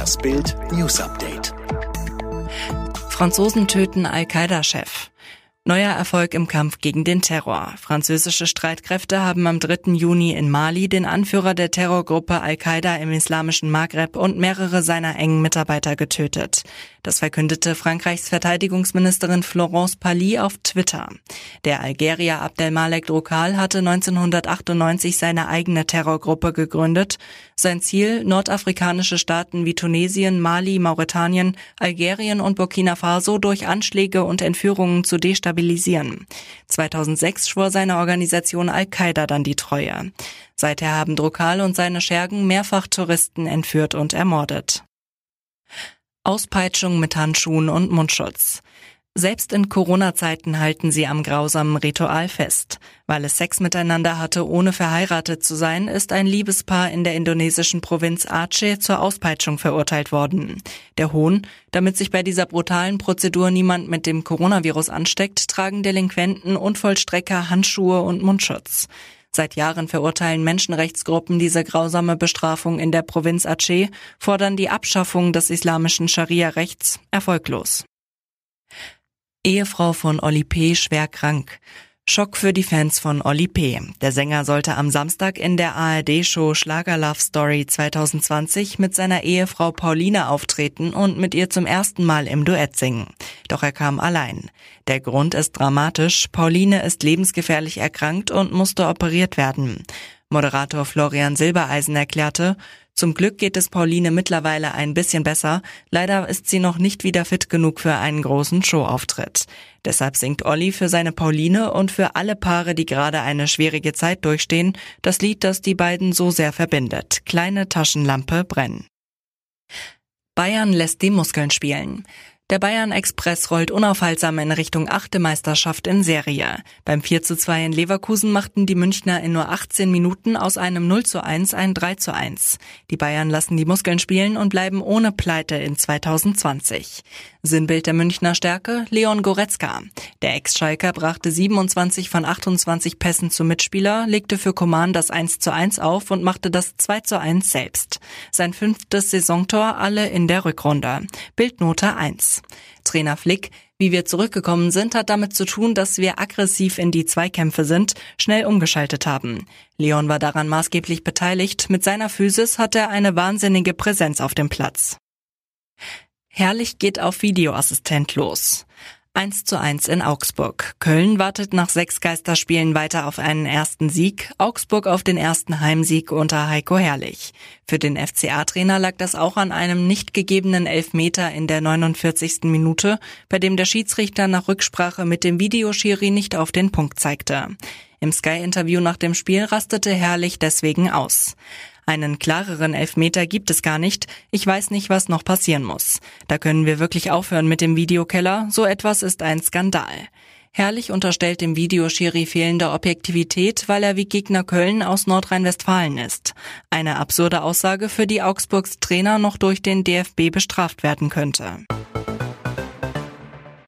Das Bild News Update. Franzosen töten Al-Qaida-Chef. Neuer Erfolg im Kampf gegen den Terror. Französische Streitkräfte haben am 3. Juni in Mali den Anführer der Terrorgruppe Al-Qaida im islamischen Maghreb und mehrere seiner engen Mitarbeiter getötet. Das verkündete Frankreichs Verteidigungsministerin Florence Pally auf Twitter. Der Algerier Abdelmalek Drukal hatte 1998 seine eigene Terrorgruppe gegründet. Sein Ziel, nordafrikanische Staaten wie Tunesien, Mali, Mauretanien, Algerien und Burkina Faso durch Anschläge und Entführungen zu destabilisieren. 2006 schwor seine Organisation Al-Qaida dann die Treue. Seither haben Drukal und seine Schergen mehrfach Touristen entführt und ermordet. Auspeitschung mit Handschuhen und Mundschutz. Selbst in Corona-Zeiten halten sie am grausamen Ritual fest. Weil es Sex miteinander hatte, ohne verheiratet zu sein, ist ein Liebespaar in der indonesischen Provinz Aceh zur Auspeitschung verurteilt worden. Der Hohn, damit sich bei dieser brutalen Prozedur niemand mit dem Coronavirus ansteckt, tragen Delinquenten und Vollstrecker Handschuhe und Mundschutz. Seit Jahren verurteilen Menschenrechtsgruppen diese grausame Bestrafung in der Provinz Aceh, fordern die Abschaffung des islamischen Scharia-Rechts erfolglos. Ehefrau von Oli P. schwer krank. Schock für die Fans von Oli P. Der Sänger sollte am Samstag in der ARD-Show Schlager Love Story 2020 mit seiner Ehefrau Pauline auftreten und mit ihr zum ersten Mal im Duett singen. Doch er kam allein. Der Grund ist dramatisch. Pauline ist lebensgefährlich erkrankt und musste operiert werden. Moderator Florian Silbereisen erklärte, zum Glück geht es Pauline mittlerweile ein bisschen besser. Leider ist sie noch nicht wieder fit genug für einen großen Showauftritt. Deshalb singt Olli für seine Pauline und für alle Paare, die gerade eine schwierige Zeit durchstehen, das Lied, das die beiden so sehr verbindet. Kleine Taschenlampe brennen. Bayern lässt die Muskeln spielen. Der Bayern Express rollt unaufhaltsam in Richtung achte Meisterschaft in Serie. Beim 4 zu 2 in Leverkusen machten die Münchner in nur 18 Minuten aus einem 0 zu 1 ein 3 zu 1. Die Bayern lassen die Muskeln spielen und bleiben ohne Pleite in 2020. Sinnbild der Münchner Stärke Leon Goretzka. Der Ex-Schalker brachte 27 von 28 Pässen zum Mitspieler, legte für Coman das 1 zu 1 auf und machte das 2 zu 1 selbst. Sein fünftes Saisontor alle in der Rückrunde. Bildnote 1. Trainer Flick, wie wir zurückgekommen sind, hat damit zu tun, dass wir aggressiv in die Zweikämpfe sind, schnell umgeschaltet haben. Leon war daran maßgeblich beteiligt. Mit seiner Physis hat er eine wahnsinnige Präsenz auf dem Platz. Herrlich geht auf Videoassistent los. 1 zu 1 in Augsburg. Köln wartet nach sechs Geisterspielen weiter auf einen ersten Sieg, Augsburg auf den ersten Heimsieg unter Heiko Herrlich. Für den FCA-Trainer lag das auch an einem nicht gegebenen Elfmeter in der 49. Minute, bei dem der Schiedsrichter nach Rücksprache mit dem Videoschiri nicht auf den Punkt zeigte. Im Sky-Interview nach dem Spiel rastete Herrlich deswegen aus. Einen klareren Elfmeter gibt es gar nicht. Ich weiß nicht, was noch passieren muss. Da können wir wirklich aufhören mit dem Videokeller. So etwas ist ein Skandal. Herrlich unterstellt dem Videoschiri fehlende Objektivität, weil er wie Gegner Köln aus Nordrhein-Westfalen ist. Eine absurde Aussage, für die Augsburgs Trainer noch durch den DFB bestraft werden könnte.